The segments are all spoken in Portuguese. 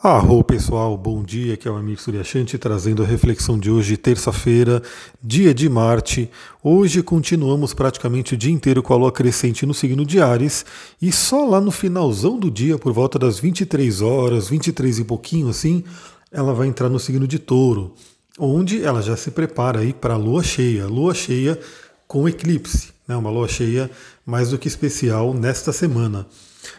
Arro pessoal, bom dia, aqui é o amigo Suryashanti trazendo a reflexão de hoje, terça-feira, dia de Marte. Hoje continuamos praticamente o dia inteiro com a lua crescente no signo de Ares e só lá no finalzão do dia, por volta das 23 horas, 23 e pouquinho assim, ela vai entrar no signo de Touro, onde ela já se prepara aí para a lua cheia, lua cheia com eclipse, né? uma lua cheia mais do que especial nesta semana.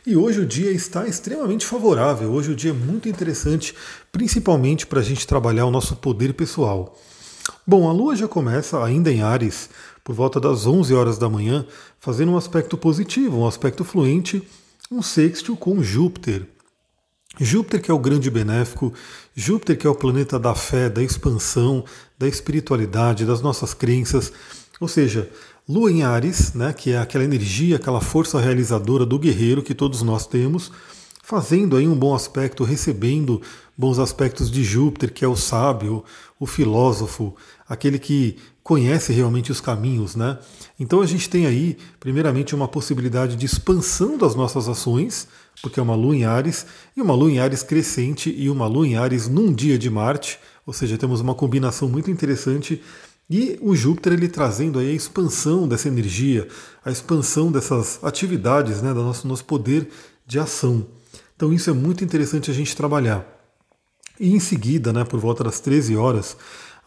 E hoje o dia está extremamente favorável, hoje o dia é muito interessante, principalmente para a gente trabalhar o nosso poder pessoal. Bom, a Lua já começa ainda em Ares, por volta das 11 horas da manhã, fazendo um aspecto positivo, um aspecto fluente, um sextil com Júpiter. Júpiter que é o grande benéfico, Júpiter que é o planeta da fé, da expansão, da espiritualidade, das nossas crenças. Ou seja, Lua em Ares, né, que é aquela energia, aquela força realizadora do guerreiro que todos nós temos, fazendo aí um bom aspecto, recebendo bons aspectos de Júpiter, que é o sábio, o filósofo, aquele que conhece realmente os caminhos, né? Então a gente tem aí, primeiramente, uma possibilidade de expansão das nossas ações, porque é uma lua em Ares, e uma lua em Ares crescente e uma lua em Ares num dia de Marte, ou seja, temos uma combinação muito interessante e o Júpiter ele trazendo aí a expansão dessa energia, a expansão dessas atividades, né, do nosso, nosso poder de ação. Então isso é muito interessante a gente trabalhar. E em seguida, né, por volta das 13 horas,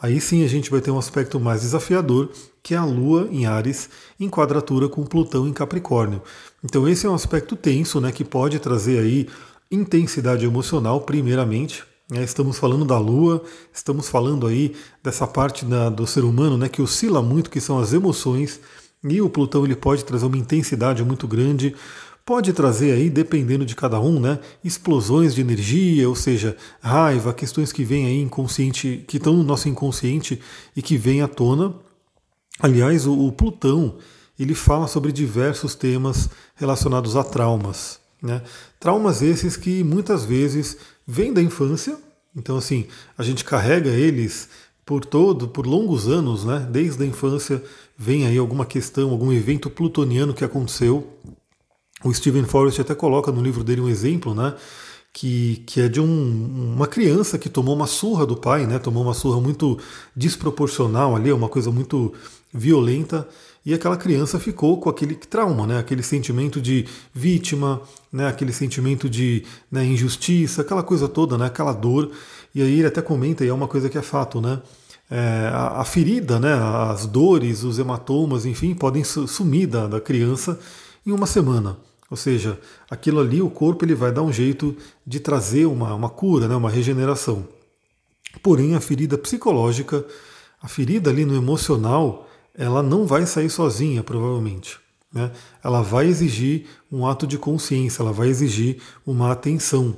aí sim a gente vai ter um aspecto mais desafiador, que é a Lua em Ares, em quadratura com Plutão em Capricórnio. Então esse é um aspecto tenso, né, que pode trazer aí intensidade emocional, primeiramente, estamos falando da Lua, estamos falando aí dessa parte da, do ser humano né, que oscila muito, que são as emoções, e o Plutão ele pode trazer uma intensidade muito grande, pode trazer aí, dependendo de cada um, né, explosões de energia, ou seja, raiva, questões que vêm aí inconsciente, que estão no nosso inconsciente e que vêm à tona. Aliás, o, o Plutão ele fala sobre diversos temas relacionados a traumas. Né? Traumas esses que muitas vezes vêm da infância, então assim, a gente carrega eles por todo, por longos anos, né? Desde a infância vem aí alguma questão, algum evento plutoniano que aconteceu. O Stephen Forrest até coloca no livro dele um exemplo, né? Que, que é de um, uma criança que tomou uma surra do pai, né? Tomou uma surra muito desproporcional ali, uma coisa muito violenta e aquela criança ficou com aquele trauma, né? aquele sentimento de vítima, né? aquele sentimento de né, injustiça, aquela coisa toda, né? aquela dor. E aí ele até comenta, e é uma coisa que é fato, né? É, a, a, ferida, né? as dores, os hematomas, enfim, podem sumir da, da criança em uma semana. Ou seja, aquilo ali, o corpo ele vai dar um jeito de trazer uma, uma cura, né? uma regeneração. Porém, a ferida psicológica, a ferida ali no emocional, ela não vai sair sozinha, provavelmente. Né? Ela vai exigir um ato de consciência, ela vai exigir uma atenção.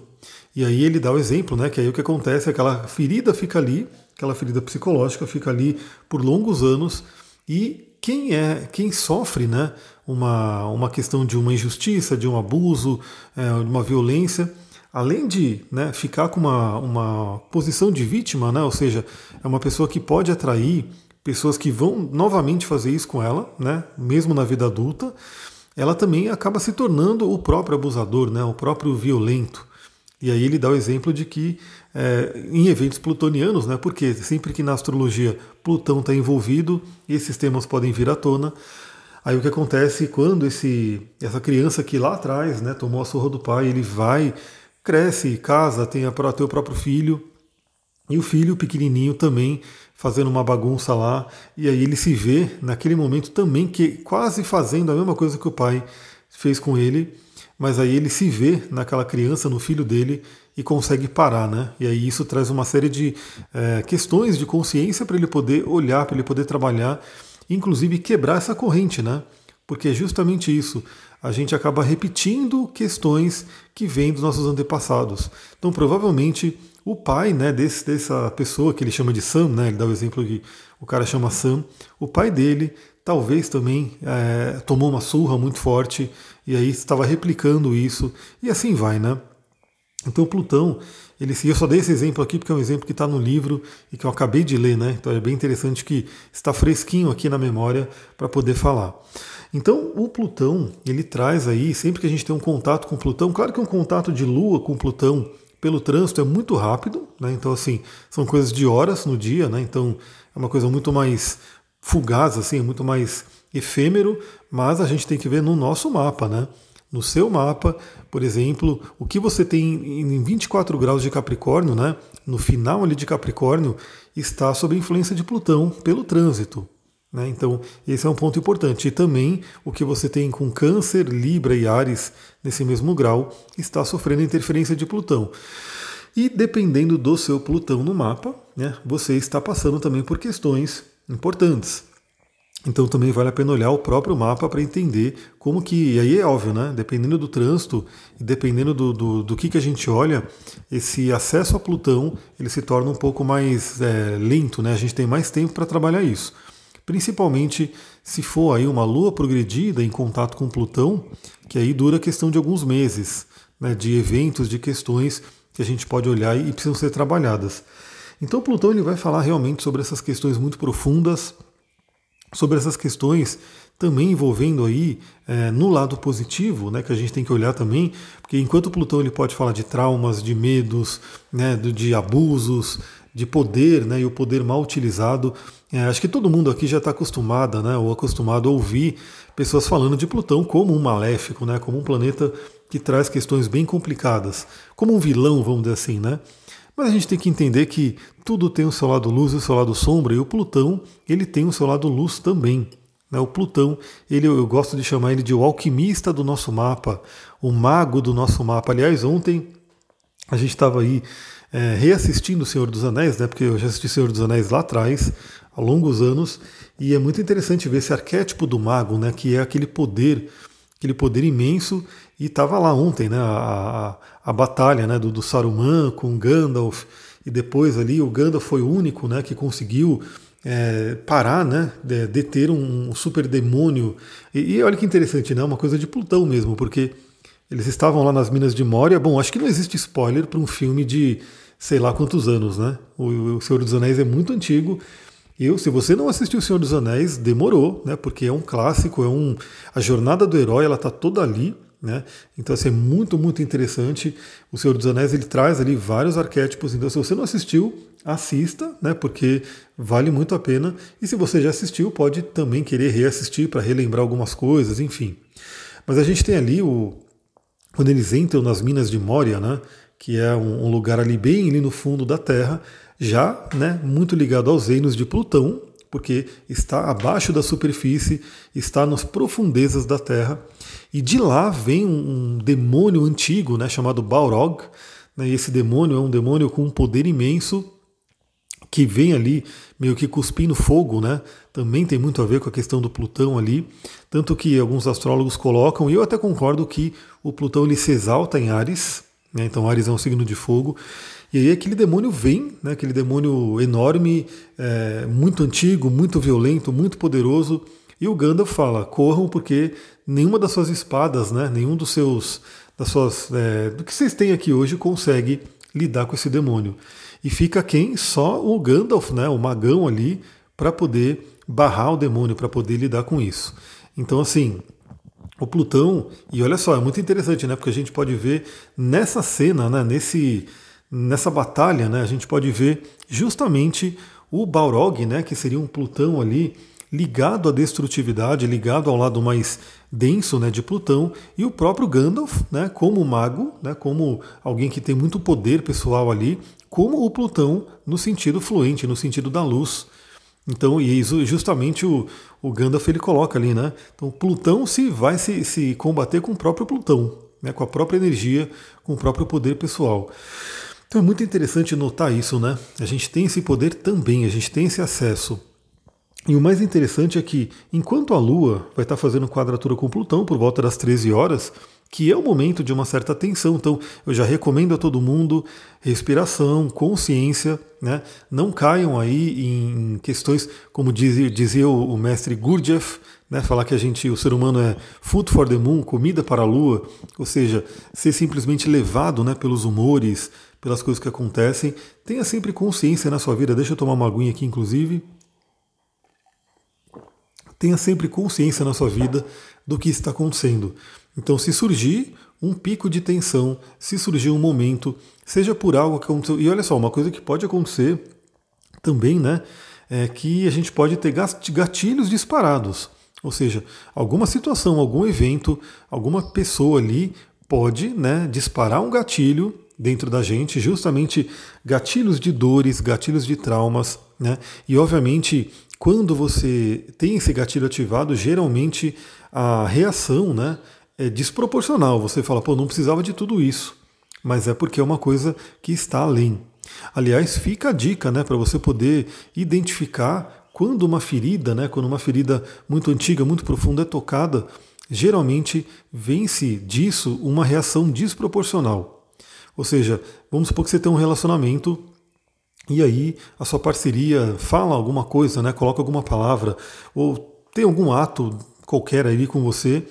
E aí ele dá o exemplo, né? Que aí o que acontece é que aquela ferida fica ali, aquela ferida psicológica fica ali por longos anos e quem é, quem sofre, né? Uma, uma questão de uma injustiça, de um abuso, é, de uma violência, além de né, ficar com uma, uma posição de vítima, né? Ou seja, é uma pessoa que pode atrair pessoas que vão novamente fazer isso com ela, né, mesmo na vida adulta, ela também acaba se tornando o próprio abusador, né, o próprio violento. E aí ele dá o exemplo de que é, em eventos plutonianos, né, porque sempre que na astrologia Plutão está envolvido, esses temas podem vir à tona. Aí o que acontece quando esse, essa criança que lá atrás né, tomou a surra do pai, ele vai, cresce, casa, tem, a, tem o próprio filho, e o filho pequenininho também fazendo uma bagunça lá, e aí ele se vê naquele momento também que quase fazendo a mesma coisa que o pai fez com ele, mas aí ele se vê naquela criança, no filho dele, e consegue parar, né? E aí isso traz uma série de é, questões de consciência para ele poder olhar, para ele poder trabalhar, inclusive quebrar essa corrente, né? Porque é justamente isso. A gente acaba repetindo questões que vêm dos nossos antepassados. Então, provavelmente, o pai né, desse, dessa pessoa que ele chama de Sam, né, ele dá o exemplo que o cara chama Sam, o pai dele talvez também é, tomou uma surra muito forte e aí estava replicando isso e assim vai, né? Então Plutão, ele eu só dei esse exemplo aqui porque é um exemplo que está no livro e que eu acabei de ler, né? Então é bem interessante que está fresquinho aqui na memória para poder falar. Então o Plutão ele traz aí sempre que a gente tem um contato com Plutão, claro que um contato de Lua com Plutão pelo trânsito é muito rápido, né? Então, assim, são coisas de horas no dia, né? Então, é uma coisa muito mais fugaz, assim, é muito mais efêmero, mas a gente tem que ver no nosso mapa, né? No seu mapa, por exemplo, o que você tem em 24 graus de Capricórnio, né? No final ali de Capricórnio, está sob influência de Plutão pelo trânsito. Né? Então, esse é um ponto importante. E também o que você tem com Câncer, Libra e Ares nesse mesmo grau está sofrendo interferência de Plutão. E dependendo do seu Plutão no mapa, né, você está passando também por questões importantes. Então também vale a pena olhar o próprio mapa para entender como que. E aí é óbvio, né? Dependendo do trânsito dependendo do, do, do, que, que a gente olha, esse acesso a Plutão ele se torna um pouco mais é, lento, né? A gente tem mais tempo para trabalhar isso principalmente se for aí uma lua progredida em contato com Plutão, que aí dura questão de alguns meses, né, de eventos, de questões que a gente pode olhar e precisam ser trabalhadas. Então Plutão ele vai falar realmente sobre essas questões muito profundas, sobre essas questões também envolvendo aí é, no lado positivo, né, que a gente tem que olhar também, porque enquanto Plutão ele pode falar de traumas, de medos, né, de abusos, de poder, né, e o poder mal utilizado. É, acho que todo mundo aqui já está acostumada, né, ou acostumado a ouvir pessoas falando de Plutão como um maléfico, né, como um planeta que traz questões bem complicadas, como um vilão, vamos dizer assim, né? Mas a gente tem que entender que tudo tem o seu lado luz e o seu lado sombra, e o Plutão ele tem o seu lado luz também. Né? O Plutão, ele, eu gosto de chamar ele de o alquimista do nosso mapa, o mago do nosso mapa. Aliás, ontem a gente estava aí é, reassistindo O Senhor dos Anéis, né, porque eu já assisti O Senhor dos Anéis lá atrás, há longos anos, e é muito interessante ver esse arquétipo do mago, né, que é aquele poder, aquele poder imenso, e estava lá ontem, né, a, a, a batalha né, do, do, Saruman com Gandalf, e depois ali o Gandalf foi o único né, que conseguiu é, parar, né, deter um, um super demônio. E, e, olha que interessante, né, uma coisa de Plutão mesmo, porque eles estavam lá nas Minas de Moria. Bom, acho que não existe spoiler para um filme de sei lá quantos anos, né? O, o Senhor dos Anéis é muito antigo. Eu, se você não assistiu O Senhor dos Anéis, demorou, né? Porque é um clássico, é um a jornada do herói, ela tá toda ali, né? Então assim, é muito muito interessante. O Senhor dos Anéis ele traz ali vários arquétipos. Então se você não assistiu, assista, né? Porque vale muito a pena. E se você já assistiu, pode também querer reassistir para relembrar algumas coisas, enfim. Mas a gente tem ali o quando eles entram nas minas de Moria, né? que é um, lugar ali bem ali no fundo da Terra, já né, muito ligado aos reinos de Plutão, porque está abaixo da superfície, está nas profundezas da Terra, e de lá vem um, demônio antigo né, chamado Balrog. Né, e esse demônio é um demônio com um poder imenso que vem ali meio que cuspindo fogo, né? Também tem muito a ver com a questão do Plutão ali, tanto que alguns astrólogos colocam, e eu até concordo que o Plutão ele se exalta em Ares, né? Então Ares é um signo de fogo. E aí aquele demônio vem, né? aquele demônio enorme, é, muito antigo, muito violento, muito poderoso. E o Gandalf fala: corram porque nenhuma das suas espadas, né? nenhum dos seus, das suas, é, do que vocês têm aqui hoje consegue lidar com esse demônio. E fica quem? Só o Gandalf, né? o magão ali, para poder barrar o demônio, para poder lidar com isso. Então, assim, o Plutão, e olha só, é muito interessante, né? Porque a gente pode ver nessa cena, né? Nesse, nessa batalha, né? A gente pode ver justamente o Balrog, né? Que seria um Plutão ali ligado à destrutividade, ligado ao lado mais denso, né? De Plutão e o próprio Gandalf, né? Como mago, né? Como alguém que tem muito poder pessoal ali, como o Plutão no sentido fluente, no sentido da luz. Então, e justamente o, o Gandalf ele coloca ali, né? Então, Plutão se vai se, se combater com o próprio Plutão, né? com a própria energia, com o próprio poder pessoal. Então é muito interessante notar isso, né? A gente tem esse poder também, a gente tem esse acesso. E o mais interessante é que, enquanto a Lua vai estar fazendo quadratura com Plutão por volta das 13 horas, que é o momento de uma certa tensão. Então, eu já recomendo a todo mundo respiração, consciência, né? Não caiam aí em questões como dizia, dizia o, mestre Gurdjieff, né? Falar que a gente, o ser humano é food for the moon, comida para a lua, ou seja, ser simplesmente levado, né, pelos humores, pelas coisas que acontecem. Tenha sempre consciência na sua vida. Deixa eu tomar uma aguinha aqui, inclusive. Tenha sempre consciência na sua vida do que está acontecendo. Então, se surgir um pico de tensão, se surgir um momento, seja por algo que aconteceu. E olha só, uma coisa que pode acontecer também, né? É que a gente pode ter gatilhos disparados. Ou seja, alguma situação, algum evento, alguma pessoa ali pode né, disparar um gatilho dentro da gente, justamente gatilhos de dores, gatilhos de traumas, né? E obviamente, quando você tem esse gatilho ativado, geralmente a reação, né, é desproporcional. Você fala, pô, não precisava de tudo isso, mas é porque é uma coisa que está além. Aliás, fica a dica, né, para você poder identificar quando uma ferida, né, quando uma ferida muito antiga, muito profunda é tocada, geralmente vence disso uma reação desproporcional. Ou seja, vamos supor que você tem um relacionamento e aí a sua parceria fala alguma coisa, né, coloca alguma palavra ou tem algum ato qualquer ali com você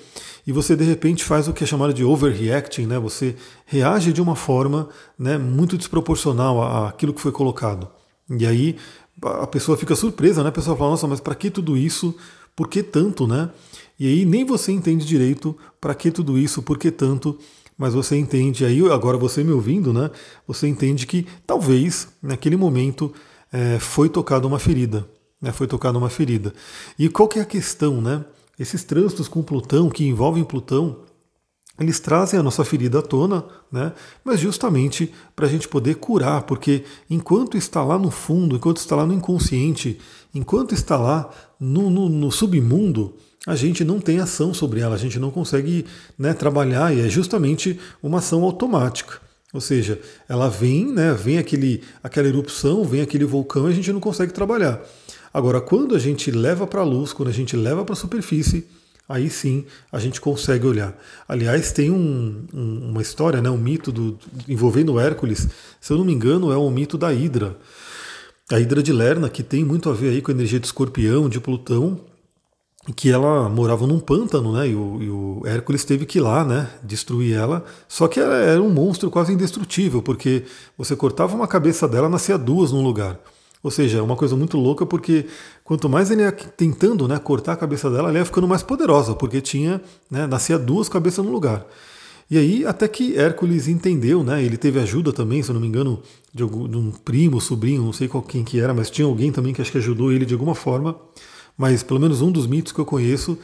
e você de repente faz o que é chamado de overreacting, né? Você reage de uma forma, né, muito desproporcional àquilo que foi colocado. E aí a pessoa fica surpresa, né? A pessoa fala: "Nossa, mas para que tudo isso? Por que tanto, né?" E aí nem você entende direito para que tudo isso, por que tanto mas você entende, aí agora você me ouvindo, né? Você entende que talvez naquele momento é, foi tocada uma ferida, né? Foi tocada uma ferida. E qual que é a questão, né? Esses trânsitos com Plutão, que envolvem Plutão, eles trazem a nossa ferida à tona, né? mas justamente para a gente poder curar, porque enquanto está lá no fundo, enquanto está lá no inconsciente, enquanto está lá no, no, no submundo, a gente não tem ação sobre ela, a gente não consegue né, trabalhar e é justamente uma ação automática. Ou seja, ela vem, né, vem aquele, aquela erupção, vem aquele vulcão e a gente não consegue trabalhar. Agora, quando a gente leva para a luz, quando a gente leva para a superfície, aí sim a gente consegue olhar. Aliás, tem um, um, uma história, né, um mito do, envolvendo Hércules, se eu não me engano, é o mito da Hidra. A Hidra de Lerna, que tem muito a ver aí com a energia de escorpião, de Plutão, que ela morava num pântano, né? E o, e o, Hércules teve que ir lá, né? Destruir ela. Só que ela era um monstro quase indestrutível, porque você cortava uma cabeça dela, nascia duas num lugar. Ou seja, é uma coisa muito louca, porque quanto mais ele ia tentando né, cortar a cabeça dela, ela ia ficando mais poderosa, porque tinha, né, nascia duas cabeças no lugar. E aí, até que Hércules entendeu, né? Ele teve ajuda também, se eu não me engano, de, algum, de um primo, sobrinho, não sei qual quem que era, mas tinha alguém também que acho que ajudou ele de alguma forma mas pelo menos um dos mitos que eu conheço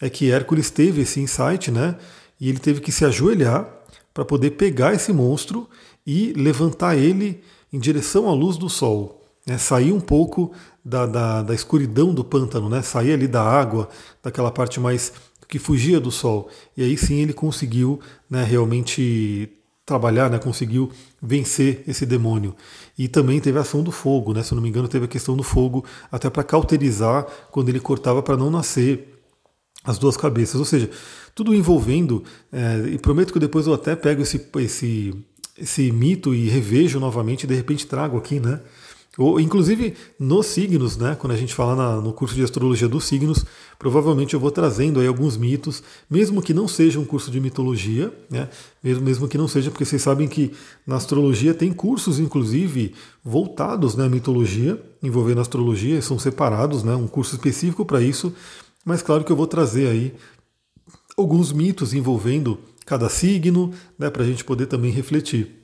é que Hércules teve esse insight, né? E ele teve que se ajoelhar para poder pegar esse monstro e levantar ele em direção à luz do sol. Né? Sair um pouco da, da, da escuridão do pântano, né? sair ali da água, daquela parte mais que fugia do sol. E aí sim ele conseguiu né, realmente trabalhar, né, conseguiu vencer esse demônio. E também teve a ação do fogo, né, se eu não me engano, teve a questão do fogo até para cauterizar quando ele cortava para não nascer as duas cabeças. Ou seja, tudo envolvendo, é, e prometo que depois eu até pego esse, esse, esse mito e revejo novamente, e de repente trago aqui, né? Ou, inclusive nos signos, né? Quando a gente fala na, no curso de astrologia dos signos, provavelmente eu vou trazendo aí alguns mitos, mesmo que não seja um curso de mitologia, né? Mesmo, mesmo que não seja, porque vocês sabem que na astrologia tem cursos, inclusive, voltados né, à mitologia, envolvendo astrologia, são separados, né? Um curso específico para isso. Mas claro que eu vou trazer aí alguns mitos envolvendo cada signo, né? Para a gente poder também refletir.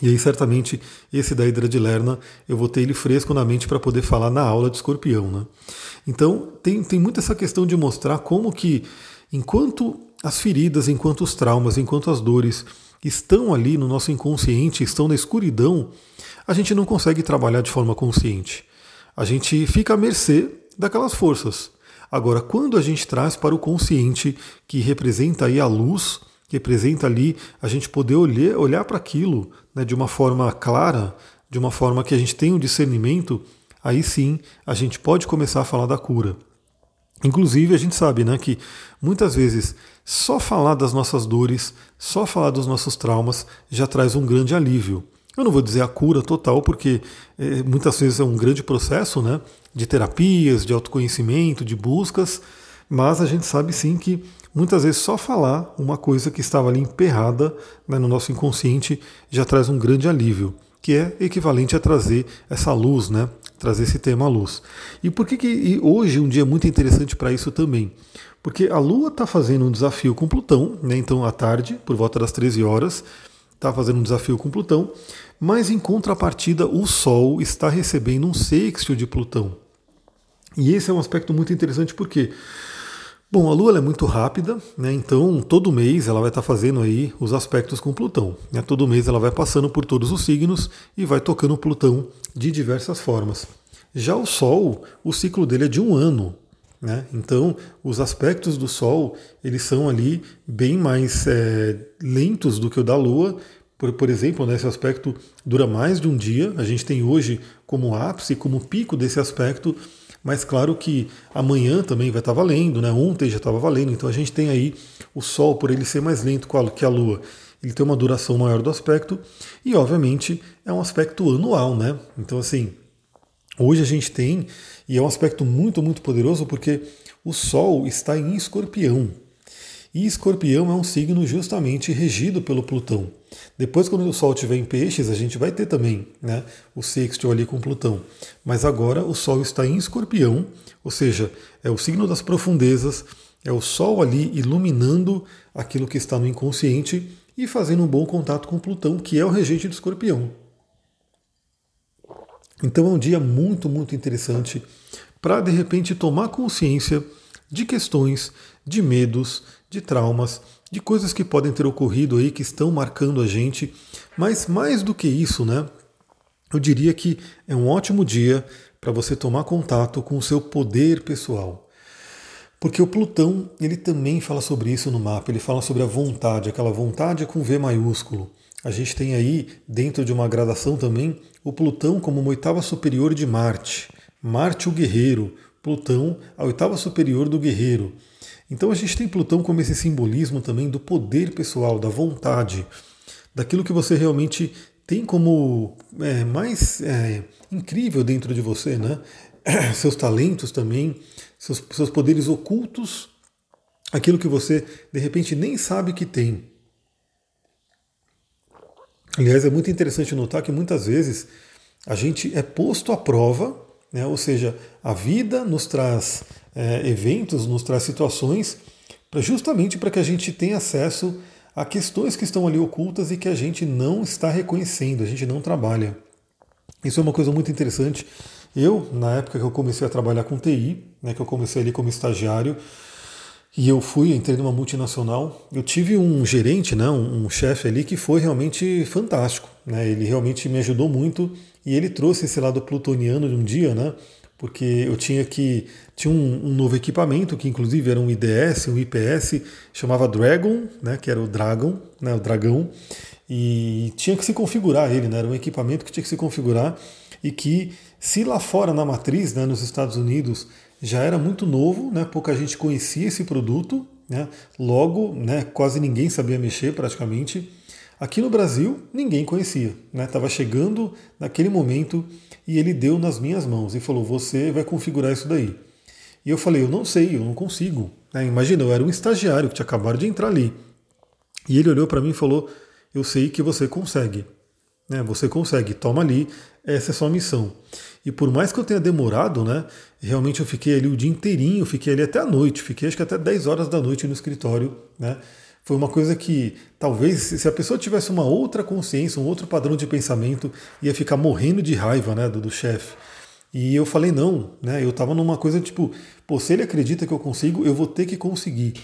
E aí, certamente, esse da Hidra de Lerna, eu vou ter ele fresco na mente para poder falar na aula de escorpião. Né? Então, tem, tem muito essa questão de mostrar como que, enquanto as feridas, enquanto os traumas, enquanto as dores estão ali no nosso inconsciente, estão na escuridão, a gente não consegue trabalhar de forma consciente. A gente fica à mercê daquelas forças. Agora, quando a gente traz para o consciente, que representa aí a luz, representa ali a gente poder olhar, olhar para aquilo né, de uma forma clara, de uma forma que a gente tem um discernimento, aí sim a gente pode começar a falar da cura. Inclusive, a gente sabe né, que muitas vezes só falar das nossas dores, só falar dos nossos traumas já traz um grande alívio. Eu não vou dizer a cura total, porque é, muitas vezes é um grande processo né, de terapias, de autoconhecimento, de buscas, mas a gente sabe sim que muitas vezes só falar uma coisa que estava ali emperrada né, no nosso inconsciente já traz um grande alívio, que é equivalente a trazer essa luz, né, trazer esse tema à luz. E por que, que e hoje um dia muito interessante para isso também? Porque a Lua está fazendo um desafio com Plutão, né? então à tarde, por volta das 13 horas, está fazendo um desafio com Plutão, mas em contrapartida o Sol está recebendo um sexto de Plutão. E esse é um aspecto muito interessante porque, bom, a Lua é muito rápida, né? então todo mês ela vai estar tá fazendo aí os aspectos com Plutão. Né? Todo mês ela vai passando por todos os signos e vai tocando Plutão de diversas formas. Já o Sol, o ciclo dele é de um ano, né? Então, os aspectos do Sol eles são ali bem mais é, lentos do que o da Lua. Por, por exemplo, né, esse aspecto dura mais de um dia. A gente tem hoje como ápice, como pico desse aspecto, mas claro que amanhã também vai estar valendo, né? ontem já estava valendo. Então a gente tem aí o Sol, por ele ser mais lento que a Lua, ele tem uma duração maior do aspecto e, obviamente, é um aspecto anual. Né? Então, assim, hoje a gente tem e é um aspecto muito, muito poderoso porque o Sol está em escorpião. E escorpião é um signo justamente regido pelo Plutão. Depois, quando o Sol estiver em peixes, a gente vai ter também né, o sextil ali com Plutão. Mas agora o Sol está em escorpião, ou seja, é o signo das profundezas, é o Sol ali iluminando aquilo que está no inconsciente e fazendo um bom contato com Plutão, que é o regente do escorpião. Então é um dia muito, muito interessante para de repente tomar consciência de questões, de medos, de traumas, de coisas que podem ter ocorrido aí que estão marcando a gente. Mas mais do que isso, né? Eu diria que é um ótimo dia para você tomar contato com o seu poder pessoal. Porque o Plutão, ele também fala sobre isso no mapa, ele fala sobre a vontade, aquela vontade com V maiúsculo. A gente tem aí, dentro de uma gradação também, o Plutão como uma oitava superior de Marte. Marte, o guerreiro. Plutão, a oitava superior do guerreiro. Então a gente tem Plutão como esse simbolismo também do poder pessoal, da vontade, daquilo que você realmente tem como é, mais é, incrível dentro de você, né? Seus talentos também, seus, seus poderes ocultos, aquilo que você de repente nem sabe que tem. Aliás, é muito interessante notar que muitas vezes a gente é posto à prova, né? ou seja, a vida nos traz é, eventos, nos traz situações, pra, justamente para que a gente tenha acesso a questões que estão ali ocultas e que a gente não está reconhecendo, a gente não trabalha. Isso é uma coisa muito interessante. Eu, na época que eu comecei a trabalhar com TI, né, que eu comecei ali como estagiário, e eu fui, entrei numa multinacional. Eu tive um gerente, né, um, um chefe ali que foi realmente fantástico. Né, ele realmente me ajudou muito e ele trouxe esse lado plutoniano de um dia, né, porque eu tinha que tinha um, um, novo equipamento que inclusive era um IDS, um IPS, chamava Dragon, né, que era o Dragon, né, o dragão, e tinha que se configurar ele, né, era um equipamento que tinha que se configurar e que se lá fora na matriz, né, nos Estados Unidos, já era muito novo, né? pouca gente conhecia esse produto, né? logo né, quase ninguém sabia mexer praticamente. Aqui no Brasil, ninguém conhecia. Estava né? chegando naquele momento e ele deu nas minhas mãos e falou: Você vai configurar isso daí. E eu falei: Eu não sei, eu não consigo. Né? Imagina, eu era um estagiário que tinha acabado de entrar ali. E ele olhou para mim e falou: Eu sei que você consegue. Né? Você consegue, toma ali, essa é a sua missão. E por mais que eu tenha demorado, né, realmente eu fiquei ali o dia inteirinho, fiquei ali até a noite, fiquei acho que até 10 horas da noite no escritório, né? Foi uma coisa que talvez se a pessoa tivesse uma outra consciência, um outro padrão de pensamento, ia ficar morrendo de raiva, né, do, do chefe. E eu falei não, né? Eu estava numa coisa tipo, pô, se ele acredita que eu consigo, eu vou ter que conseguir,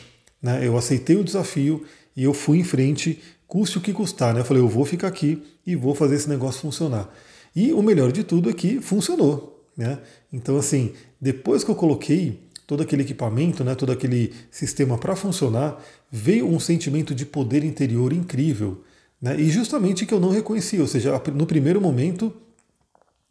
né? Eu aceitei o desafio e eu fui em frente, custe o que custar, né? Eu falei, eu vou ficar aqui e vou fazer esse negócio funcionar. E o melhor de tudo é que funcionou. Né? Então, assim, depois que eu coloquei todo aquele equipamento, né, todo aquele sistema para funcionar, veio um sentimento de poder interior incrível. Né? E justamente que eu não reconhecia, ou seja, no primeiro momento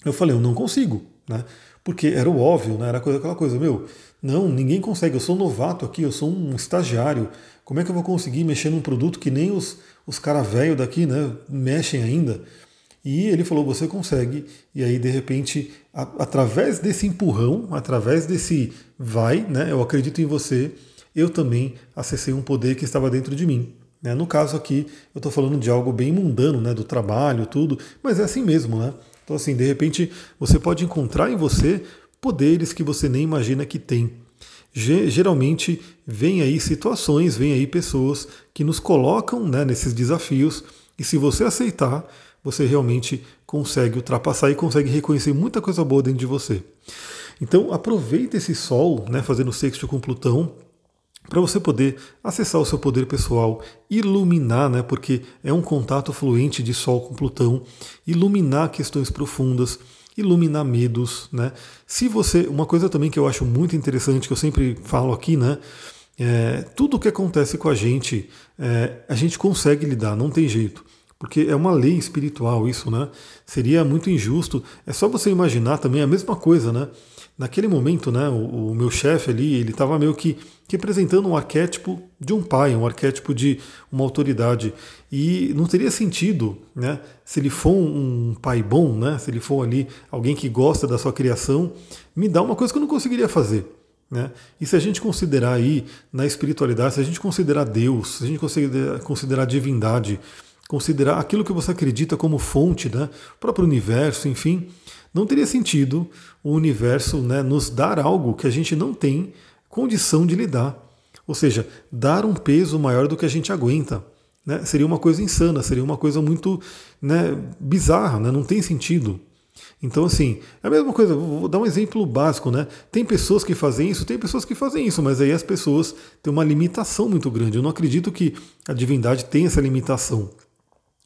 eu falei, eu não consigo, né? porque era o óbvio, né? era aquela coisa, meu, não, ninguém consegue, eu sou novato aqui, eu sou um estagiário, como é que eu vou conseguir mexer num produto que nem os, os caras velhos daqui né, mexem ainda? E ele falou: você consegue. E aí, de repente, a, através desse empurrão, através desse vai, né, eu acredito em você, eu também acessei um poder que estava dentro de mim. Né? No caso aqui, eu estou falando de algo bem mundano, né, do trabalho, tudo, mas é assim mesmo. Né? Então, assim, de repente, você pode encontrar em você poderes que você nem imagina que tem. geralmente vem aí situações, vem aí pessoas que nos colocam né, nesses desafios e se você aceitar, você realmente consegue ultrapassar e consegue reconhecer muita coisa boa dentro de você. Então aproveita esse Sol, né, fazendo sexto com Plutão, para você poder acessar o seu poder pessoal, iluminar, né, porque é um contato fluente de Sol com Plutão, iluminar questões profundas, iluminar medos, né? Se você, uma coisa também que eu acho muito interessante que eu sempre falo aqui, né, é, tudo o que acontece com a gente, é, a gente consegue lidar, não tem jeito porque é uma lei espiritual isso, né? Seria muito injusto. É só você imaginar também a mesma coisa, né? Naquele momento, né, o, o meu chefe ali, ele estava meio que representando um arquétipo de um pai, um arquétipo de uma autoridade. E não teria sentido, né, se ele for um pai bom, né, se ele for ali alguém que gosta da sua criação, me dá uma coisa que eu não conseguiria fazer. Né? E se a gente considerar aí na espiritualidade, se a gente considerar Deus, se a gente considerar, considerar divindade, considerar aquilo que você acredita como fonte, né, o próprio universo, enfim, não teria sentido o universo né, nos dar algo que a gente não tem condição de lidar. Ou seja, dar um peso maior do que a gente aguenta. Né? Seria uma coisa insana, seria uma coisa muito né, bizarra, né? não tem sentido. Então, assim, é a mesma coisa, vou dar um exemplo básico, né? Tem pessoas que fazem isso, tem pessoas que fazem isso, mas aí as pessoas têm uma limitação muito grande. Eu não acredito que a divindade tenha essa limitação.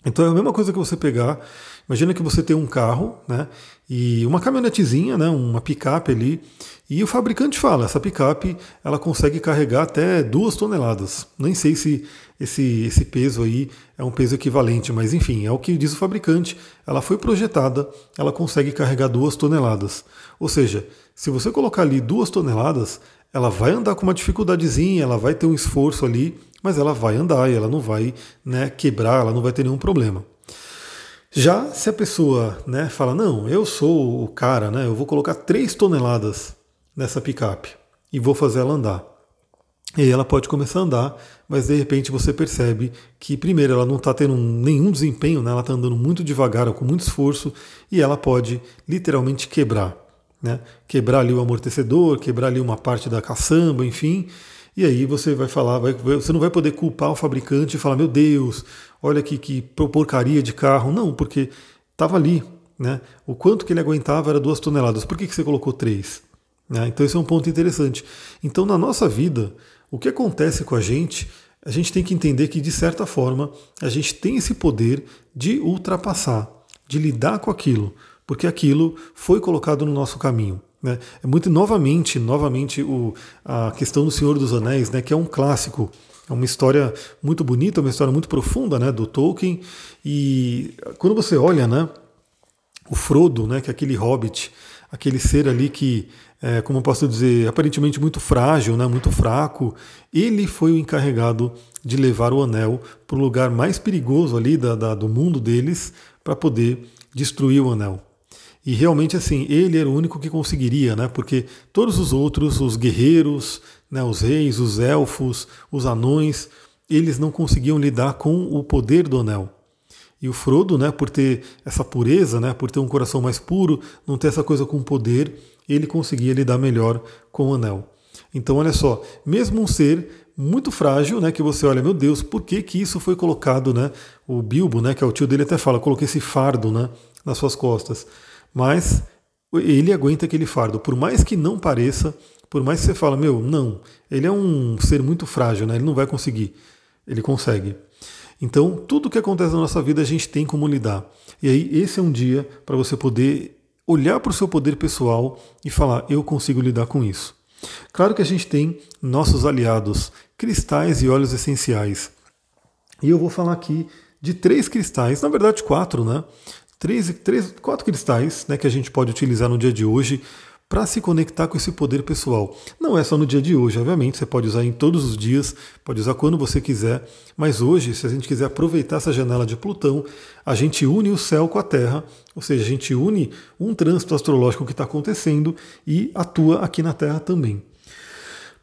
Então é a mesma coisa que você pegar, imagina que você tem um carro, né, e uma caminhonetezinha, né, uma picape ali, e o fabricante fala, essa picape ela consegue carregar até duas toneladas. Nem sei se esse, esse peso aí é um peso equivalente, mas enfim, é o que diz o fabricante. Ela foi projetada, ela consegue carregar duas toneladas. Ou seja, se você colocar ali duas toneladas, ela vai andar com uma dificuldadezinha, ela vai ter um esforço ali, mas ela vai andar e ela não vai né, quebrar, ela não vai ter nenhum problema. Já se a pessoa né, fala, não, eu sou o cara, né, eu vou colocar 3 toneladas nessa picape e vou fazer ela andar. E ela pode começar a andar, mas de repente você percebe que, primeiro, ela não está tendo nenhum desempenho, né? ela está andando muito devagar com muito esforço, e ela pode literalmente quebrar. Né? Quebrar ali o amortecedor, quebrar ali uma parte da caçamba, enfim, e aí você vai falar, vai, você não vai poder culpar o fabricante e falar, meu Deus, olha que, que porcaria de carro. Não, porque estava ali. Né? O quanto que ele aguentava era duas toneladas. Por que, que você colocou três? Né? Então esse é um ponto interessante. Então na nossa vida, o que acontece com a gente, a gente tem que entender que de certa forma a gente tem esse poder de ultrapassar, de lidar com aquilo, porque aquilo foi colocado no nosso caminho. Né? É muito novamente, novamente o, a questão do Senhor dos Anéis, né, que é um clássico, é uma história muito bonita, uma história muito profunda, né, do Tolkien. E quando você olha, né, o Frodo, né, que é aquele hobbit, aquele ser ali que, é, como eu posso dizer, aparentemente muito frágil, né, muito fraco, ele foi o encarregado de levar o anel para o lugar mais perigoso ali da, da do mundo deles para poder destruir o anel. E realmente assim, ele era o único que conseguiria, né? Porque todos os outros, os guerreiros, né, os reis, os elfos, os anões, eles não conseguiam lidar com o poder do anel. E o Frodo, né, por ter essa pureza, né, por ter um coração mais puro, não ter essa coisa com poder, ele conseguia lidar melhor com o anel. Então, olha só, mesmo um ser muito frágil, né, que você olha, meu Deus, por que que isso foi colocado, né? O Bilbo, né, que é o tio dele até fala, coloquei esse fardo, né, nas suas costas. Mas ele aguenta aquele fardo, por mais que não pareça, por mais que você fala, meu, não, ele é um ser muito frágil, né? ele não vai conseguir. Ele consegue. Então, tudo que acontece na nossa vida a gente tem como lidar. E aí, esse é um dia para você poder olhar para o seu poder pessoal e falar: eu consigo lidar com isso. Claro que a gente tem nossos aliados, cristais e óleos essenciais. E eu vou falar aqui de três cristais, na verdade quatro, né? Três, três, quatro cristais né, que a gente pode utilizar no dia de hoje para se conectar com esse poder pessoal. Não é só no dia de hoje, obviamente, você pode usar em todos os dias, pode usar quando você quiser, mas hoje, se a gente quiser aproveitar essa janela de Plutão, a gente une o céu com a Terra, ou seja, a gente une um trânsito astrológico que está acontecendo e atua aqui na Terra também.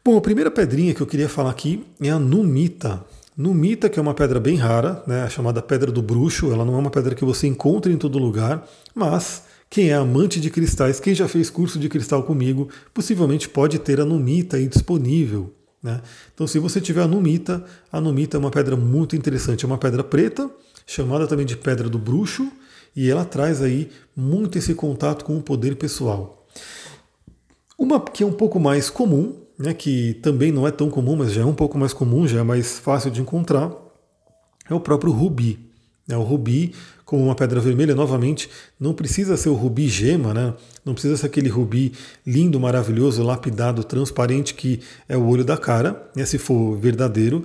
Bom, a primeira pedrinha que eu queria falar aqui é a Numita. Numita, que é uma pedra bem rara, né, chamada pedra do bruxo, ela não é uma pedra que você encontra em todo lugar, mas Quem é amante de cristais, quem já fez curso de cristal comigo, possivelmente pode ter a numita aí disponível. Né? Então, se você tiver a numita, a numita é uma pedra muito interessante, é uma pedra preta, chamada também de pedra do bruxo, e ela traz aí muito esse contato com o poder pessoal. Uma que é um pouco mais comum, né, que também não é tão comum, mas já é um pouco mais comum, já é mais fácil de encontrar, é o próprio rubi. É, o rubi, como uma pedra vermelha, novamente, não precisa ser o rubi gema, né? não precisa ser aquele rubi lindo, maravilhoso, lapidado, transparente, que é o olho da cara, né? se for verdadeiro.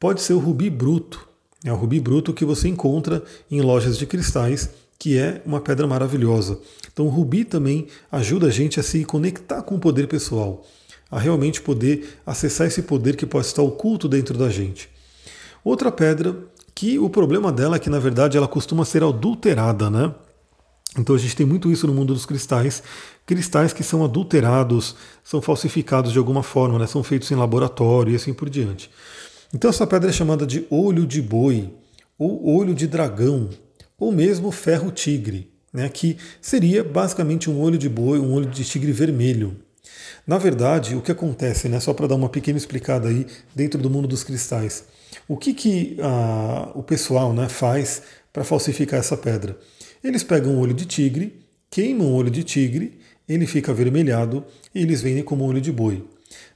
Pode ser o rubi bruto. É o rubi bruto que você encontra em lojas de cristais, que é uma pedra maravilhosa. Então, o rubi também ajuda a gente a se conectar com o poder pessoal, a realmente poder acessar esse poder que pode estar oculto dentro da gente. Outra pedra que o problema dela é que, na verdade, ela costuma ser adulterada, né? Então a gente tem muito isso no mundo dos cristais. Cristais que são adulterados, são falsificados de alguma forma, né? são feitos em laboratório e assim por diante. Então essa pedra é chamada de olho de boi, ou olho de dragão, ou mesmo ferro tigre, né? que seria basicamente um olho de boi, um olho de tigre vermelho. Na verdade, o que acontece, né? só para dar uma pequena explicada aí dentro do mundo dos cristais, o que, que a, o pessoal né, faz para falsificar essa pedra? Eles pegam o olho de tigre, queimam o olho de tigre, ele fica avermelhado e eles vendem como olho de boi.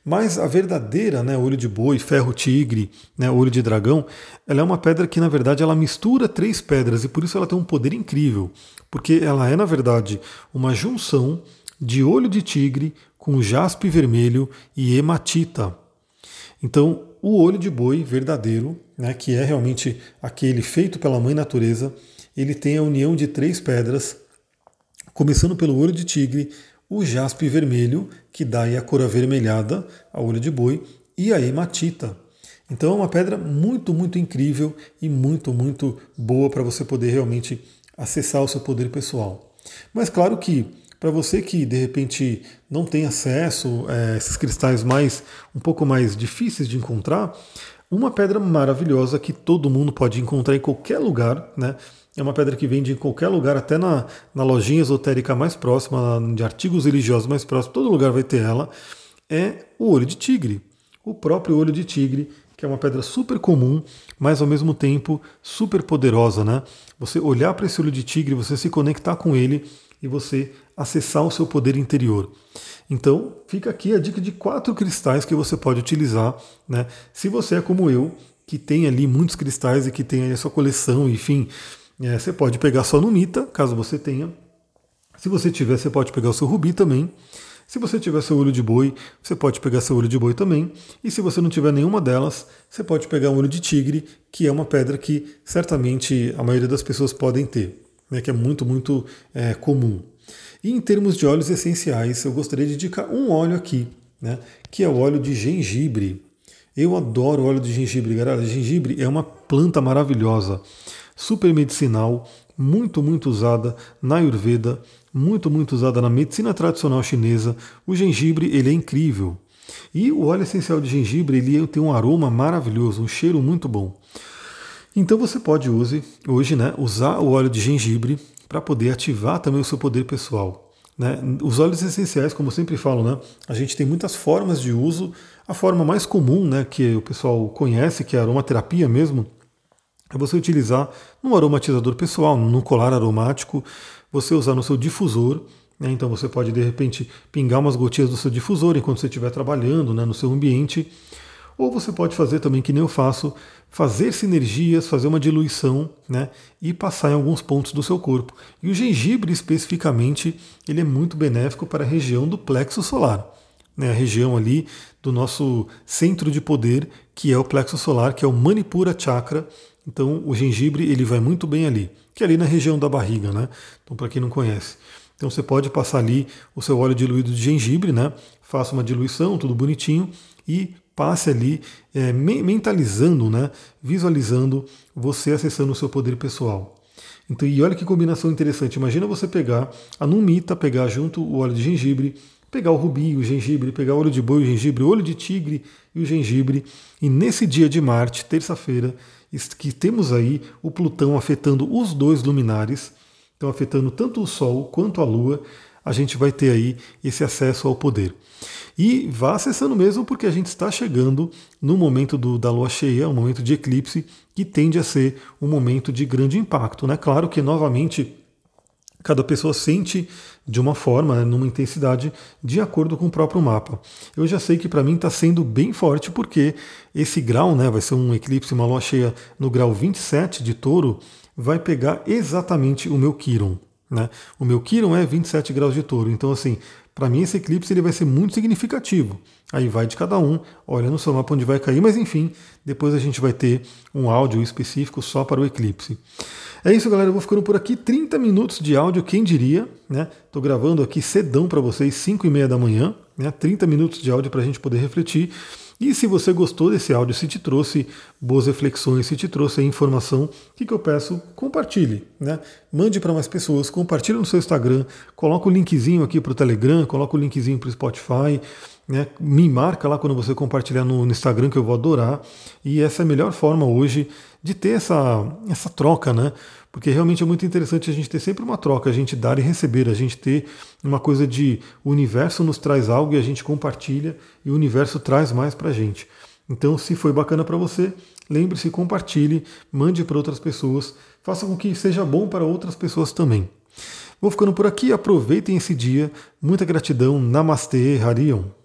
Mas a verdadeira, né, olho de boi, ferro tigre, né, olho de dragão, ela é uma pedra que na verdade ela mistura três pedras e por isso ela tem um poder incrível, porque ela é na verdade uma junção de olho de tigre com jaspe vermelho e hematita. Então, o olho de boi verdadeiro, né, que é realmente aquele feito pela mãe natureza, ele tem a união de três pedras, começando pelo olho de tigre, o jaspe vermelho, que dá a cor avermelhada ao olho de boi, e a hematita. Então é uma pedra muito, muito incrível e muito, muito boa para você poder realmente acessar o seu poder pessoal. Mas claro que para você que de repente não tem acesso a esses cristais mais um pouco mais difíceis de encontrar, uma pedra maravilhosa que todo mundo pode encontrar em qualquer lugar, né? É uma pedra que vende em qualquer lugar, até na, na lojinha esotérica mais próxima, de artigos religiosos mais próximos, todo lugar vai ter ela. É o olho de tigre. O próprio olho de tigre, que é uma pedra super comum, mas ao mesmo tempo super poderosa, né? Você olhar para esse olho de tigre, você se conectar com ele e você acessar o seu poder interior. Então, fica aqui a dica de quatro cristais que você pode utilizar. Né? Se você é como eu, que tem ali muitos cristais e que tem a sua coleção, enfim, é, você pode pegar só numita, caso você tenha. Se você tiver, você pode pegar o seu rubi também. Se você tiver seu olho de boi, você pode pegar seu olho de boi também. E se você não tiver nenhuma delas, você pode pegar um olho de tigre, que é uma pedra que certamente a maioria das pessoas podem ter né, que é muito, muito é, comum. E em termos de óleos essenciais, eu gostaria de indicar um óleo aqui, né, que é o óleo de gengibre. Eu adoro óleo de gengibre, galera. Gengibre é uma planta maravilhosa, super medicinal, muito, muito usada na Ayurveda, muito, muito usada na medicina tradicional chinesa. O gengibre, ele é incrível. E o óleo essencial de gengibre, ele tem um aroma maravilhoso, um cheiro muito bom. Então você pode hoje né, usar o óleo de gengibre para poder ativar também o seu poder pessoal. Né? Os óleos essenciais, como eu sempre falo, né, a gente tem muitas formas de uso. A forma mais comum né, que o pessoal conhece, que é a aromaterapia mesmo, é você utilizar no aromatizador pessoal, no colar aromático, você usar no seu difusor. Né, então você pode de repente pingar umas gotinhas do seu difusor enquanto você estiver trabalhando né, no seu ambiente. Ou você pode fazer também, que nem eu faço, fazer sinergias, fazer uma diluição né, e passar em alguns pontos do seu corpo. E o gengibre, especificamente, ele é muito benéfico para a região do plexo solar. Né, a região ali do nosso centro de poder, que é o plexo solar, que é o Manipura Chakra. Então, o gengibre ele vai muito bem ali, que é ali na região da barriga, né? Então, para quem não conhece. Então, você pode passar ali o seu óleo diluído de gengibre, né? Faça uma diluição, tudo bonitinho, e passe ali é, mentalizando, né, visualizando você acessando o seu poder pessoal. Então, e olha que combinação interessante. Imagina você pegar a numita, pegar junto o óleo de gengibre, pegar o rubi, o gengibre, pegar o olho de boi, o gengibre, o olho de tigre e o gengibre. E nesse dia de Marte, terça-feira, que temos aí o Plutão afetando os dois luminares, então afetando tanto o Sol quanto a Lua, a gente vai ter aí esse acesso ao poder. E vá acessando mesmo, porque a gente está chegando no momento do, da lua cheia, um momento de eclipse, que tende a ser um momento de grande impacto. Né? Claro que, novamente, cada pessoa sente de uma forma, né, numa intensidade, de acordo com o próprio mapa. Eu já sei que para mim está sendo bem forte, porque esse grau, né, vai ser um eclipse, uma lua cheia no grau 27 de touro, vai pegar exatamente o meu Quiron. Né? O meu Quiron é 27 graus de touro. Então, assim, para mim esse eclipse ele vai ser muito significativo. Aí vai de cada um, olha no seu mapa onde vai cair, mas enfim, depois a gente vai ter um áudio específico só para o eclipse. É isso, galera. Eu vou ficando por aqui. 30 minutos de áudio, quem diria, né? Gravando aqui cedão para vocês, 5 e meia da manhã, né? 30 minutos de áudio para a gente poder refletir. E se você gostou desse áudio, se te trouxe boas reflexões, se te trouxe informação, o que, que eu peço? Compartilhe, né? Mande para mais pessoas, compartilhe no seu Instagram, coloca o linkzinho aqui para o Telegram, coloca o linkzinho para o Spotify, né? Me marca lá quando você compartilhar no, no, Instagram, que eu vou adorar. E essa é a melhor forma hoje de ter essa, essa troca, né? Porque realmente é muito interessante a gente ter sempre uma troca, a gente dar e receber, a gente ter uma coisa de o universo nos traz algo e a gente compartilha e o universo traz mais para a gente. Então, se foi bacana para você, lembre-se, compartilhe, mande para outras pessoas, faça com que seja bom para outras pessoas também. Vou ficando por aqui, aproveitem esse dia. Muita gratidão. Namastê, Harion.